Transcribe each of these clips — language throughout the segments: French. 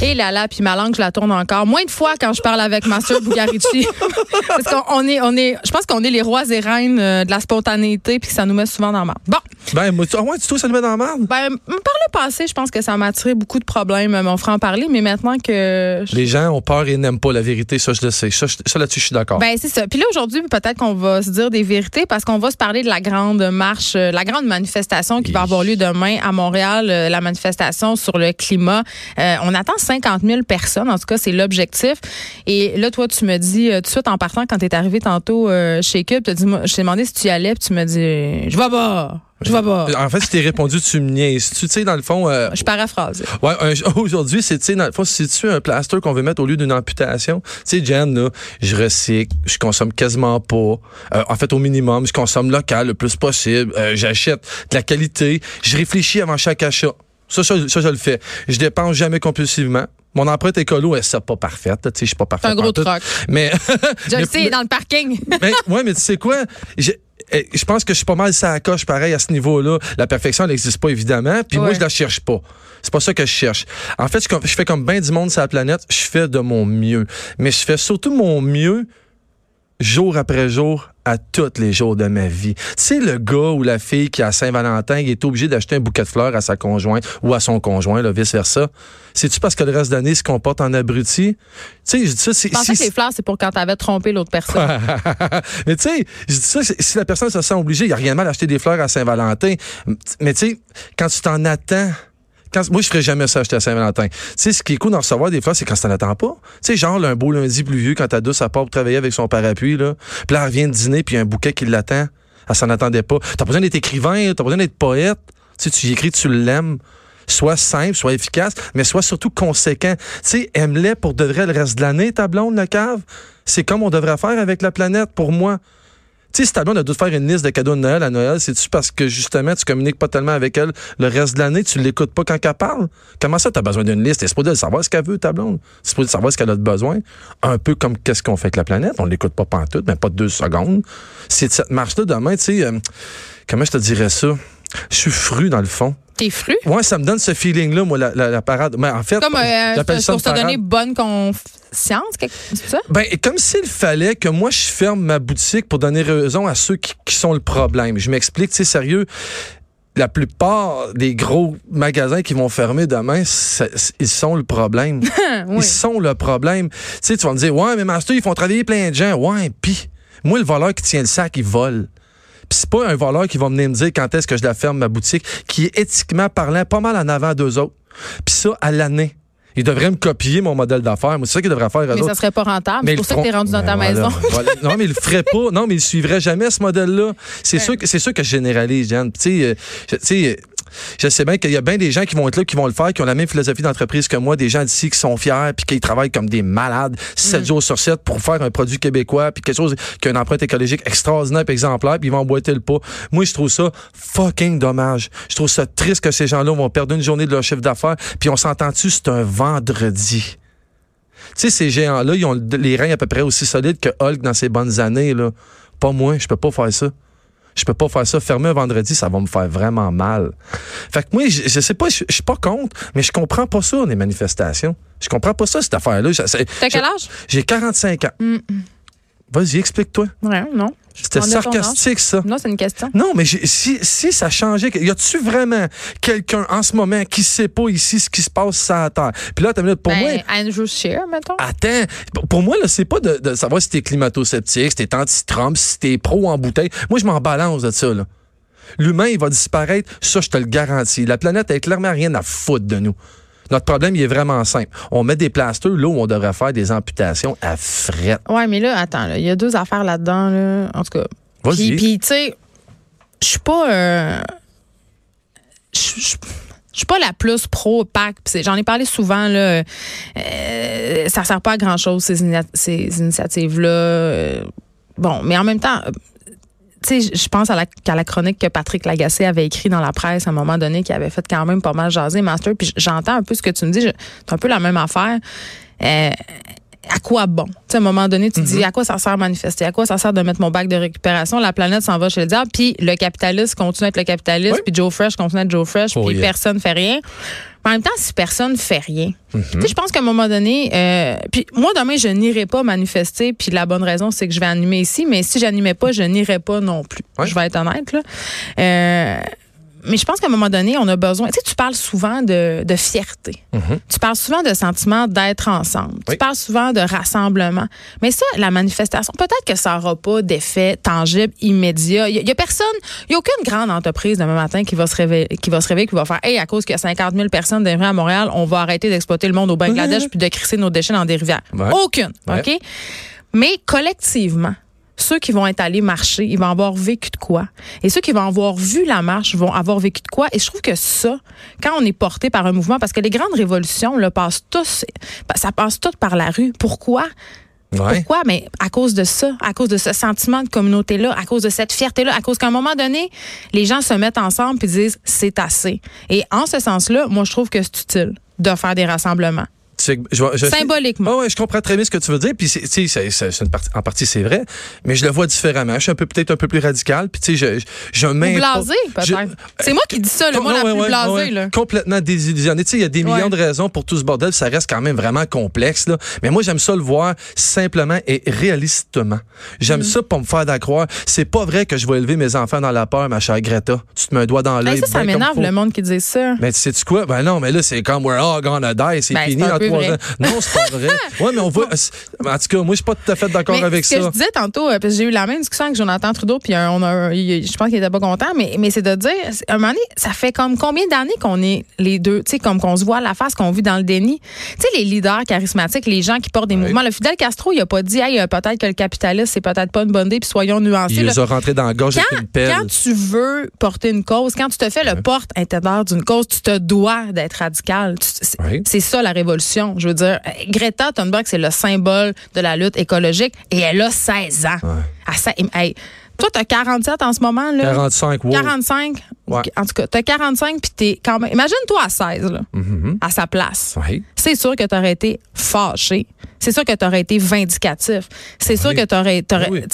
Et là, là, puis ma langue, je la tourne encore. Moins de fois quand je parle avec Master Bugarici. Parce qu'on est, on est, je pense qu'on est les rois et reines euh, de la spontanéité, puis ça nous met souvent dans la merde. Bon. Ben, moi, tu, ah ouais, tu trouves ça nous met dans la merde? Ben, par le passé, je pense que ça m'a attiré beaucoup de problèmes. On fera en parler, mais maintenant que. je- Les gens ont peur et n'aiment pas la vérité, ça, je le sais. Ça, là-dessus, je suis d'accord. Ben c'est ça. Puis là aujourd'hui, peut-être qu'on va se dire des vérités parce qu'on va se parler de la grande marche, euh, la grande manifestation qui va avoir lieu demain à Montréal, euh, la manifestation sur le climat. Euh, on attend 50 000 personnes, en tout cas c'est l'objectif. Et là toi tu me dis euh, tout de suite en partant quand tu es arrivé tantôt euh, chez Cube, t'as dit je t'ai demandé si tu y allais, puis tu me dis je vais pas, je vais pas. En fait, si t'es répondu, tu me niaises. Tu sais, dans le fond, euh, Je paraphrase. Ouais, aujourd'hui, c'est, tu sais, dans le fond, si tu un plaster qu'on veut mettre au lieu d'une amputation, tu sais, Jen, là, je recycle, je consomme quasiment pas. Euh, en fait, au minimum, je consomme local le plus possible. Euh, j'achète de la qualité. Je réfléchis avant chaque achat. Ça, ça, ça, je le fais. Je dépense jamais compulsivement. Mon empreinte écolo, elle n'est pas parfaite. Tu sais, je suis pas parfait. C'est un gros truc. Mais, Je le sais, dans le parking. mais, ouais, mais tu sais quoi? J'ai- eh, Je pense que je suis pas mal ça coche pareil à ce niveau-là. La perfection, elle n'existe pas évidemment. Puis moi, je la cherche pas. C'est pas ça que je cherche. En fait, je, je fais comme bien du monde sur la planète. Je fais de mon mieux. Mais je fais surtout mon mieux jour après jour à tous les jours de ma vie. Sais, le gars ou la fille qui, à Saint-Valentin, est obligé d'acheter un bouquet de fleurs à sa conjointe ou à son conjoint, là, vice-versa. C'est-tu parce que le reste de l'année, il se comporte en abruti? Tu sais, je dis ça, c'est... Je pensais si- que les fleurs, c'est pour quand t'avais trompé l'autre personne. mais tu sais, je dis ça, c'est- si la personne se sent obligée, il n'y a rien de mal d'acheter des fleurs à Saint-Valentin. Mais tu sais, quand tu t'en attends, quand, moi, je ferais jamais ça acheter à Saint-Valentin. Tu sais, ce qui est cool d'en recevoir des fleurs, c'est quand tu t'en attends pas. Tu sais, genre, un beau lundi pluvieux, quand ta douce, elle part pour travailler avec son parapluie, là. Puis là, elle revient de dîner, puis un bouquet qui l'attend. Elle s'en attendait pas. T'as besoin d'être écrivain, t'as besoin d'être poète. Tu tu y écris, tu l'aimes. Sois simple, sois efficace, mais sois surtout conséquent. Tu sais, aime-les pour de vrai le reste de l'année, ta blonde, le cave. C'est comme on devrait faire avec la planète, pour moi. Sais, si ta blonde a dû te faire une liste de cadeaux de Noël à Noël, c'est-tu parce que justement, tu communiques pas tellement avec elle le reste de l'année, tu l'écoutes pas quand elle parle? Comment ça, tu as besoin d'une liste? T'es supposé de savoir ce qu'elle veut, ta blonde. T'es supposé savoir ce qu'elle a de besoin. Un peu comme qu'est-ce qu'on fait avec la planète. On l'écoute pas pantoute, mais pas deux secondes. C'est cette marche-là demain, tu sais, euh, comment je te dirais ça? Je suis fru dans le fond. T'es fru? Ouais, ça me donne ce feeling-là, moi, la, la- la parade. Mais en fait, Comme euh, ça pour une se donner bonne conscience, c'est ça? Ben, comme s'il fallait que moi, je ferme ma boutique pour donner raison à ceux qui, qui sont le problème. Je m'explique, tu sais, sérieux. La plupart des gros magasins qui vont fermer demain, ils sont le problème. oui. Ils sont le problème. Tu sais, tu vas me dire, ouais, mais Master, ils font travailler plein de gens. Ouais, pis, moi, le voleur qui tient le sac, il vole. Puis c'est pas un voleur qui va venir me dire quand est-ce que je la ferme, ma boutique, qui est éthiquement parlant pas mal en avant d'eux autres. Puis ça, à l'année. Il devrait me copier mon modèle d'affaires. Moi, c'est ça qu'il devrait faire. Mais autres. ça serait pas rentable. Mais C'est ils pour ça que t'es rendu dans ta Ben voilà, maison. voilà. Non, mais il le ferait pas. Non, mais il suivrait jamais ce modèle-là. C'est sûr que c'est sûr que je généralise, Jeanne. Tu sais, euh, je- sais, bien qu'il y a bien des gens qui vont être là, qui vont le faire, qui ont la même philosophie d'entreprise que moi, des gens d'ici qui sont fiers, puis qui travaillent comme des malades, 7 jours sur 7 pour faire un produit québécois, puis quelque chose qui a une empreinte écologique extraordinaire, puis exemplaire, puis ils vont emboîter le pas. Moi, je trouve ça fucking dommage. Je trouve ça triste que ces gens-là vont perdre une journée de leur chiffre d'affaires, puis on s'entend-tu, c'est un vendredi? Tu sais, ces géants-là, ils ont le- les reins à peu près aussi solides que Hulk dans ses bonnes années. Là. Pas moi, je peux pas faire ça. Je peux pas faire ça. Fermer un vendredi, ça va me faire vraiment mal. Fait que moi, je, je sais pas, je, je suis pas contre, mais je comprends pas ça, les manifestations. Je comprends pas ça, cette affaire-là. T'as quel âge? J'ai 45 ans. Mm. Vas-y, explique-toi. Ouais, non. C'était sarcastique, ça. Non, c'est une question. Non, mais si, si ça changeait, y a-tu vraiment quelqu'un en ce moment qui sait pas ici ce qui se passe sur la Terre? Puis là, t'as minute, pour ben, moi, Andrew Scheer, mettons. Attends, pour- moi, là, c'est pas de, de savoir si t'es climato-sceptique, si t'es anti-Trump, si t'es pro en bouteille. Moi, je m'en balance de ça, là. L'humain, il va disparaître, ça, je te le garantis. La planète a clairement rien à foutre de nous. Notre problème, il est vraiment simple. On met des plasteurs là où on devrait faire des amputations à fret. Ouais, mais là, attends, là, il y a deux affaires là-dedans. Là. En tout cas. Vas-y. Puis, tu sais, je suis pas. euh, Je suis pas la plus pro PAC. J'en ai parlé souvent. Là, euh, ça sert pas à grand-chose, ces, ina- ces initiatives-là. Euh, Bon, mais en même temps. Tu sais, je pense à la, qu'à la chronique que Patrick Lagacé avait écrit dans la presse à un moment donné, qui avait fait quand même pas mal jaser Master. Puis j'entends un peu ce que tu me dis. C'est un peu la même affaire. Euh, à quoi bon? Tu sais, à un moment donné, tu te dis à quoi ça sert de manifester? À quoi ça sert de mettre mon bac de récupération? La planète s'en va chez le diable. Puis le capitaliste continue à être le capitaliste. Puis Joe Fresh continue à être Joe Fresh. Oh, puis yeah. personne fait rien. Mais en même temps, si personne fait rien, Mhm. tu sais, je pense qu'à un moment donné, euh, puis moi demain je n'irai pas manifester, puis la bonne raison c'est que je vais animer ici, mais si j'animais pas, je n'irai pas non plus. Ouais. Je vais être honnête là. Euh, mais je pense qu'à un moment donné, on a besoin. Tu sais, tu parles souvent de, de fierté. Tu parles souvent de sentiment d'être ensemble. Mhm. Oui. Tu parles souvent de rassemblement. Mais ça, la manifestation, peut-être que ça n'aura pas d'effet tangible, immédiat. Il n'y a, personne, il n'y a aucune grande entreprise demain matin qui va se réveiller, qui va se réveiller, qui va faire, hey, à cause qu'il y a 50 000 personnes rues à Montréal, on va arrêter d'exploiter le monde au Bangladesh Ouais. puis de crisser nos déchets dans des rivières. Ouais. Aucune. Ouais. OK? Mais collectivement, ceux qui vont être allés marcher, ils vont avoir vécu de quoi? Et ceux qui vont avoir vu la marche vont avoir vécu de quoi? Et je trouve que ça, quand on est porté par un mouvement, parce que les grandes révolutions, là, passent tous, ça passe tout par la rue. Pourquoi? Ouais. Pourquoi? Mais à cause de ça, à cause de ce sentiment de communauté-là, à cause de cette fierté-là, à cause qu'à un moment donné, les gens se mettent ensemble et disent c'est assez. Et en ce sens-là, moi, je trouve que c'est utile de faire des rassemblements. Je, je- Symboliquement. Ouais, je comprends très bien ce que tu veux dire. Puis, c'est- une partie- en partie, c'est vrai, mais je le vois différemment. Je suis un peu peut-être un peu plus radical. Puis, tu sais, je, je, blasé, peut-être. C'est moi qui dis ça, le mot la ouais, plus ouais, blasé. là. Complètement désillusionné. Tu sais, il y a des millions de raisons pour tout ce bordel. Ça reste quand même vraiment complexe. Là. Mais moi, j'aime ça le voir simplement et réalistement. J'aime Mm. ça pour me faire d'accroire. C'est pas vrai que je vais élever mes enfants dans la peur, ma chère Greta. Tu te mets un doigt dans l'œil. Hey, ça, ça ben m'énerve le monde qui dit ça. Mais tu sais-tu quoi? Ben non, mais là, c'est comme we're all gonna die. C'est Ben, fini vrai. ans. Non, c'est pas vrai. Ouais, mais on voit. En tout cas, moi, je suis pas tout à fait d'accord avec ce que ça. je disais tantôt, euh, parce que j'ai eu la même discussion avec Jonathan Trudeau, puis euh, on a, je pense qu'il était pas content, mais, mais c'est de dire, à un moment donné, ça fait comme combien d'années qu'on est les deux, tu sais, comme qu'on se voit à la face, qu'on vit dans le déni? Tu sais, les leaders charismatiques, les gens qui portent des mouvements. Le Fidel Castro, il a pas dit, hey, euh, peut-être que le capitalisme, c'est peut-être pas une bonne idée, puis soyons nuancés. Il les a rentrés dans la gorge Quand, avec une pelle. quand tu veux porter une cause, quand tu te fais le porte-intérieur d'une cause, tu te dois d'être radical. Oui. c'est ça la révolution. Je veux dire, Greta Thunberg, c'est le symbole de la lutte écologique et elle a 16 ans. Ouais. À ça- hey, toi, tu as 47 en ce moment. Là? 45, wow. 45. Ouais. En tout cas, tu as 45 puis t'es quand même. Imagine-toi à 16, là, Mhm. à sa place. Oui. C'est sûr que tu aurais été fâché. C'est sûr que tu aurais été vindicatif. C'est sûr que tu aurais. Oui.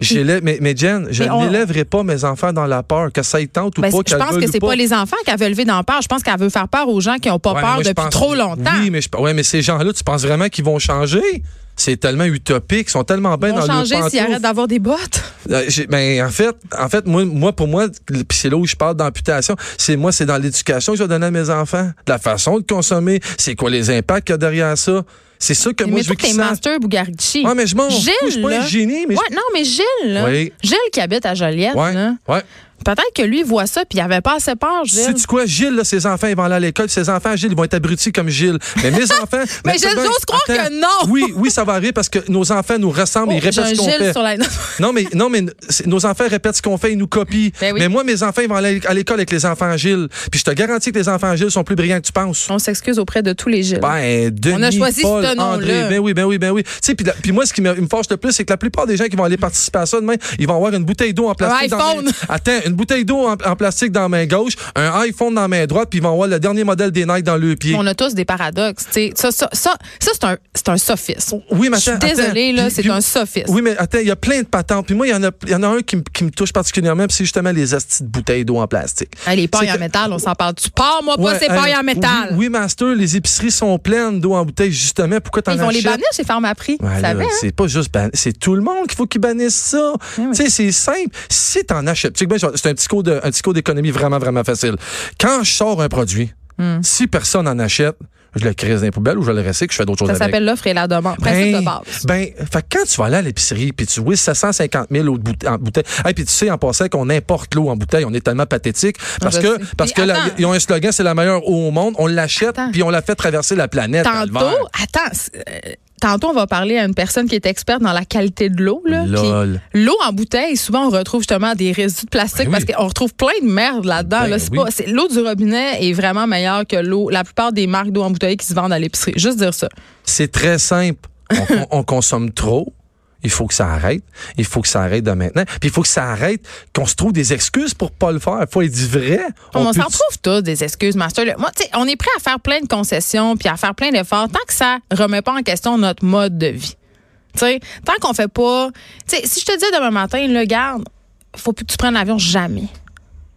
Je- mais, mais Jen, je on- n'élèverai pas mes enfants dans la peur, que ça y tente ou Ben, pas, je pense que c'est pas les enfants qu'elle veut lever dans la peur. Je pense qu'elle veut faire peur aux gens qui n'ont pas Ouais, peur moi, depuis pense- trop longtemps. Oui, mais, je, ouais, mais ces gens-là, tu penses vraiment qu'ils vont changer? C'est tellement utopique, ils sont tellement bien Ils vont dans leur changer s'ils arrêtent d'avoir des bottes. Euh, Ben, en fait, en fait, moi, moi pour moi, puis c'est là où je parle d'amputation, c'est moi, c'est dans l'éducation que je vais donner à mes enfants, de la façon de consommer, c'est quoi les impacts qu'il y a derrière ça. C'est ça que moi, mais je veux sachent. Master Bugarici. Ouais, mais je m'en Gilles, je suis pas là. un génie, mais je- Ouais, non, mais Gilles, là. Oui. Gilles qui habite à Joliette, Ouais, là. ouais. Peut-être que lui voit ça puis il avait pas assez peur, Gilles. Sais-tu quoi, Gilles, là, ses enfants, ils vont aller à l'école, ses enfants, Gilles, ils vont être abrutis comme Gilles. Mais mes enfants. Mais j'ose croire que non. Oui, oui, ça va arriver parce que nos enfants nous ressemblent, Oh, ils j'ai répètent ce qu'on Gilles fait. sur la. Non, mais, non, mais nos enfants répètent ce qu'on fait, ils nous copient. Ben oui. Mais moi, mes enfants, ils vont aller à l'école avec les enfants Gilles. Puis je te garantis que les enfants Gilles sont plus brillants que tu penses. On s'excuse auprès de tous les Gilles. Ben, Denis, On a choisi Paul, ce nom-là. Ben oui, ben oui, ben oui. Tu sais, puis puis moi, ce qui me, me fâche le plus, c'est que la plupart des gens qui vont aller participer à ça demain, ils vont avoir une bouteille d'eau en plastique. Un dans iPhone. main- Attends, une bouteille d'eau en, en plastique dans la main gauche, un iPhone dans la main droite, puis ils vont avoir le dernier modèle des Nike dans le pied. On a tous des paradoxes. Ça, ça, ça, ça, c'est un, c'est un sophisme. Oui, mais Je suis attends, désolée, attends. là, c'est un sophisme. Oui, mais attends, il y a plein de patentes. Puis moi, il y en a, y en a un qui, me- qui me touche particulièrement, puis c'est justement les astis de bouteilles d'eau en plastique. Les pailles en que- métal, on s'en parle. Tu pars, moi, pas Ouais, ces pailles en métal. Oui, oui, Master, les épiceries sont pleines d'eau en bouteille, justement. Pourquoi t'en Ils vont les bannir chez Pharmaprix. Ouais, hein? c'est pas juste ban- c'est tout le monde qu'il faut qu'ils bannissent ça. oui. Tu sais, c'est simple. Si t'en achètes, tu sais, ben, c'est un petit cours de, un petit cours d'économie vraiment vraiment facile. Quand je sors un produit, Hmm. si personne en achète, je le crée dans les poubelles ou je le recycle, je fais d'autres choses Ça s'appelle l'offre et la demande. Principe de base. ben, fait que quand tu vas aller à l'épicerie puis tu vois 750 000 eau de boute- en bouteille, et puis tu sais en passant qu'on importe l'eau en bouteille, on est tellement pathétique parce Je que sais. parce Puis que la- ils ont un slogan, c'est la meilleure eau au monde, on l'achète puis on la fait traverser la planète. Tantôt, attends, tantôt, on va parler à une personne qui est experte dans la qualité de l'eau. L'eau en bouteille, souvent, on retrouve justement des résidus de plastique Ben parce oui. qu'on retrouve plein de merde là-dedans. Ben là. Oui. L'eau du robinet est vraiment meilleure que l'eau. La plupart des marques d'eau en bouteille qui se vendent à l'épicerie. Juste dire ça. C'est très simple. On, on consomme trop. Il faut que ça arrête. Il faut que ça arrête de maintenant. Puis il faut que ça arrête, qu'on se trouve des excuses pour pas le faire. Il faut être vrai. On, s'en trouve tous des excuses, Master. Moi, tu sais, on est prêt à faire plein de concessions puis à faire plein d'efforts tant que ça remet pas en question notre mode de vie. Tu sais, tant qu'on fait pas. Tu sais, si je te dis demain matin, le garde, faut plus que tu prennes l'avion jamais.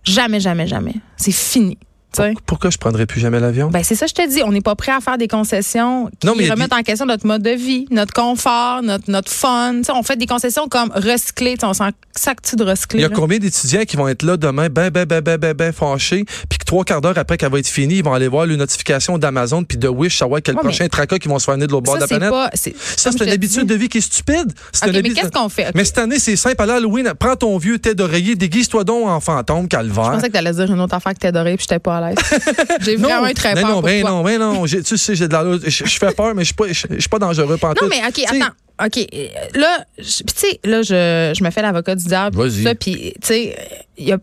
Jamais, jamais, jamais. C'est fini. T'sais. Pourquoi je prendrais plus jamais l'avion? Ben c'est ça, je te dis. On n'est pas prêt à faire des concessions qui Non, mais a remettent en question notre mode de vie, notre confort, notre, notre fun. T'sais, on fait des concessions comme recycler. On s'en sac de recycler. Il y a là? combien d'étudiants qui vont être là demain, ben, ben, ben, ben, ben, ben, fâchés, puis trois quarts d'heure après qu'elle va être finie, ils vont aller voir les notifications d'Amazon puis de Wish, savoir quel Ouais, prochain tracas qui vont se faire venir de l'autre bord de la planète. pas. Ça, c'est je une habitude dis. de vie qui est stupide. C'est OK, une mais qu'est-ce qu'on fait? Mais cette année, c'est simple. À l'Halloween, prends ton vieux tête d'oreiller, déguise-toi donc en fantôme, Je calvaire. pensais que tu allais dire une autre affaire que t'as adorée puis j'étais pas à l'aise. J'ai Non, vraiment eu très non, peur non, ben non, ben non. J'ai- Tu sais, j'ai de la, je, je fais peur, mais je suis pas, je, je suis pas dangereux. Non, mais OK, attends. OK. euh, Là, je- tu sais, là, je, je me fais l'avocat du diable. Vas-y. Puis, tu sais, il y a.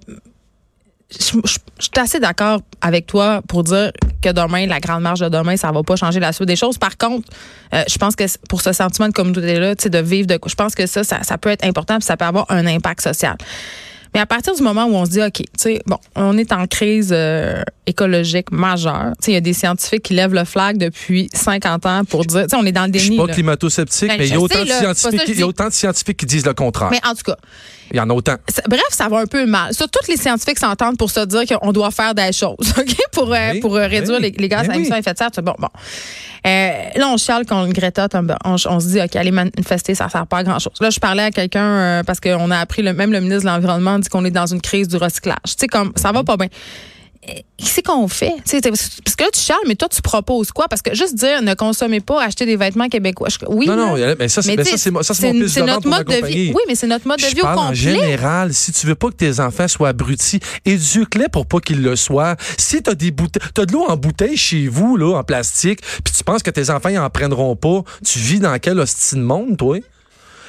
Je je- je suis assez d'accord avec toi pour dire que demain, la grande marche de demain, ça va pas changer la suite des choses. Par contre, euh, je pense que pour ce sentiment de communauté-là, de vivre de. Je pense que ça, ça, ça peut être important puis ça peut avoir un impact social. Mais à partir du moment où on se dit, OK, tu sais, bon, on est en crise euh, écologique majeure. Tu sais, il y a des scientifiques qui lèvent le flag depuis 50 ans pour dire, tu sais, on est dans le Je suis déni. pas là. climato-sceptique, Ben, mais il y a autant sais, de là, ça scientifiques, que je il y a dis. autant de scientifiques qui disent le contraire. Mais en tout cas, Il y en a autant. bref, ça va un peu mal. Ça, tous les scientifiques s'entendent pour se dire qu'on doit faire des choses, OK? Pour, euh, Oui, pour euh, réduire oui, les, les gaz ben à émission oui. d'effet de serre. Bon, bon. Euh, là, on chiale contre Greta Thunberg. On, on se dit, OK, aller manifester, ça sert pas à grand-chose. Là, je parlais à quelqu'un parce qu'on a appris, le, même le ministre de l'Environnement dit qu'on est dans une crise du recyclage. Tu sais, comme, ça va pas bien. Qu'est-ce qu'on fait? Tu Parce que là, tu chiales, mais toi, tu proposes quoi? Parce que juste dire ne consommez pas, achetez des vêtements québécois. je- oui, Non, non, là. mais ça, c'est tu mon c'est notre mode de vie. Oui, mais c'est notre mode de Je vie au parle en complet. général. Si tu veux pas que tes enfants soient abrutis, éduque-les pour pas qu'ils le soient. Si t'as des bouteilles, t'as de l'eau en bouteille chez vous, là, en plastique, puis tu penses que tes enfants, ils en prendront pas, tu vis dans quel hostie de monde, toi?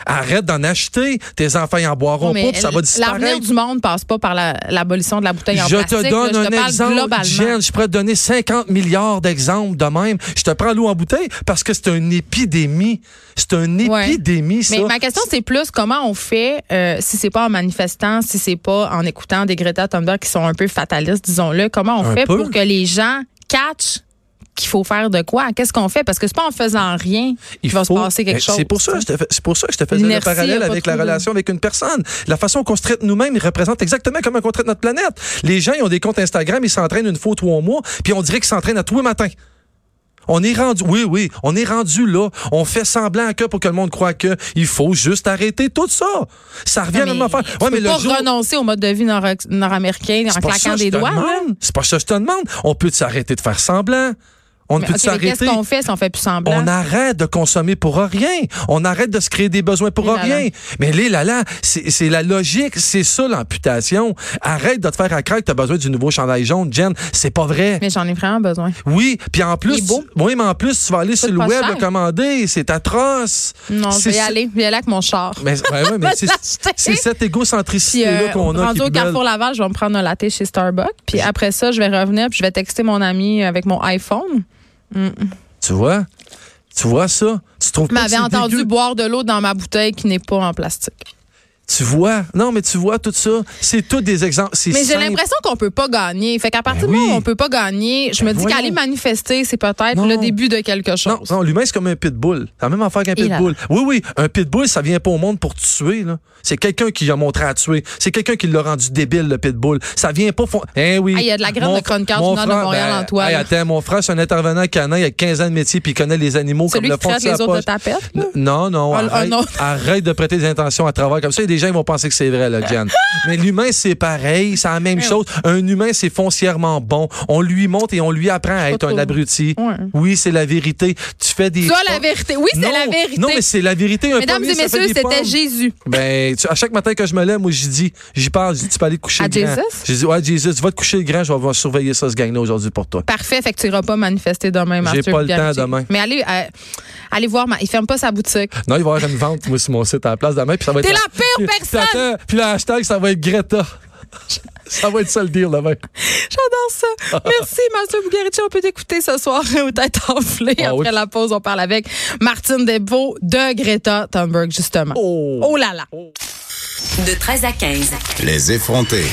Arrête d'en acheter. Tes enfants, ils en boiront pas, puis ça va disparaître. L'avenir du monde passe pas par la- l'abolition de la bouteille en Je plastique. te là. donne je un exemple. Jen. Je pourrais te donner 50 milliards d'exemples de même. Je te prends l'eau en bouteille parce que c'est une épidémie. C'est une Ouais. épidémie, ça. Mais ma question, c'est plus comment on fait euh, si c'est pas en manifestant, si c'est pas en écoutant des Greta Thunberg qui sont un peu fatalistes, disons-le. Comment on Un fait peu. pour que les gens catchent qu'il faut faire de quoi? Qu'est-ce qu'on fait? Parce que c'est pas en faisant rien qu'il va se passer quelque chose. C'est pour ça, que je te fais- c'est pour ça que je te faisais le parallèle avec la relation avec une personne. La façon qu'on se traite nous-mêmes, représente exactement comment on traite notre planète. Les gens, ils ont des comptes Instagram, ils s'entraînent une fois ou trois mois, puis on dirait qu'ils s'entraînent à tous les matins. On est rendu, oui, oui, on est rendu là. On fait semblant que pour que le monde croit que il faut juste arrêter tout ça. Ça revient à la même affaire. Ouais, mais le pas jour, renoncer au mode de vie nord- nord-américain en claquant des doigts. C'est pas ça que je te demande. On peut s'arrêter de faire semblant. On Mais, peut OK, mais qu'est-ce s'arrêter. qu'on fait si on fait plus semblant? On arrête de consommer pour rien. On arrête de se créer des besoins pour là. rien. Mais les là là, c'est la logique, c'est ça l'amputation. Arrête de te faire à craindre que tu as besoin du nouveau chandail jaune, Jen. C'est pas vrai. Mais j'en ai vraiment besoin. Oui, puis en plus, beau. oui, mais en plus, tu vas aller sur le web cher. le commander. C'est atroce. Non, je vais y aller. Je vais y aller avec mon char. Mais, ouais, ouais, mais c'est cette égocentricité-là euh, qu'on a. rendu au. Carrefour Laval, je vais me prendre un latte chez Starbucks. Puis après ça, je vais revenir puis je vais texter mon ami avec mon iPhone. Tu vois? Tu vois ça? Tu trouves pas que m'avais c'est entendu dégueu? boire de l'eau dans ma bouteille qui n'est pas en plastique. Tu vois? Non, mais tu vois tout ça. C'est tous des exemples. Mais j'ai l'impression qu'on peut pas gagner. Fait qu'à partir Ben du moment oui. où on peut pas gagner, je Ben me dis voyons. qu'aller manifester, c'est peut-être Non. le début de quelque chose. Non, non l'humain, c'est comme un pitbull. C'est la même affaire qu'un là pitbull. Oui, oui, un pitbull, ça vient pas au monde pour tuer. là. C'est quelqu'un qui a montré à tuer. C'est quelqu'un qui l'a rendu débile, le pitbull. Ça vient pas... fon- Eh oui. Ah, il y a de la graine Mon de chroniqueur du Nord de Montréal en toi, hey, là. attends, mon frère, c'est un intervenant canin, il a 15 ans de métier, puis il connaît les animaux Celui comme qui le fond de les autres de tapette. là? Non, non, Un- un arrête, de prêter des intentions à travers comme ça. Il y a des gens qui vont penser que c'est vrai, là, Jen. Mais l'humain, c'est pareil, c'est la même chose. Un humain, c'est foncièrement bon. On lui montre et on lui apprend à être un abruti. Oui, c'est la vérité. Tu fais des... Ça, pas- la vérité. Oui, c'est la vérité. Non, mais c'est la vérité. Un Mesdames et messieurs, c'était. Jésus. Ben, tu- à chaque matin que je me lève, moi, j'y dis, j'y parle, je dis, tu peux aller te coucher À le grand. Jesus? J'ai dit, ouais, Jesus, va te coucher le grand, je vais, surveiller ça, ce gang-là, aujourd'hui pour toi. Parfait, fait que tu iras pas manifester demain, J'ai Mathieu pas le temps demain. Mais allez, euh, allez voir, il ferme pas sa boutique. Non, il va y avoir une vente, moi, sur mon site à la place demain, puis ça va être. T'es la pire Puis- personne! Puis, le hashtag, ça va être Greta. ça va être ça le deal demain. J'adore ça. Merci, Mathieu Bugarici. On peut t'écouter ce soir au tête enflée. Ah Après oui. la pause, on parle avec Martine Desvaux de Greta Thunberg, justement. Oh. Oh là là. De 13 à 15. Les effrontés.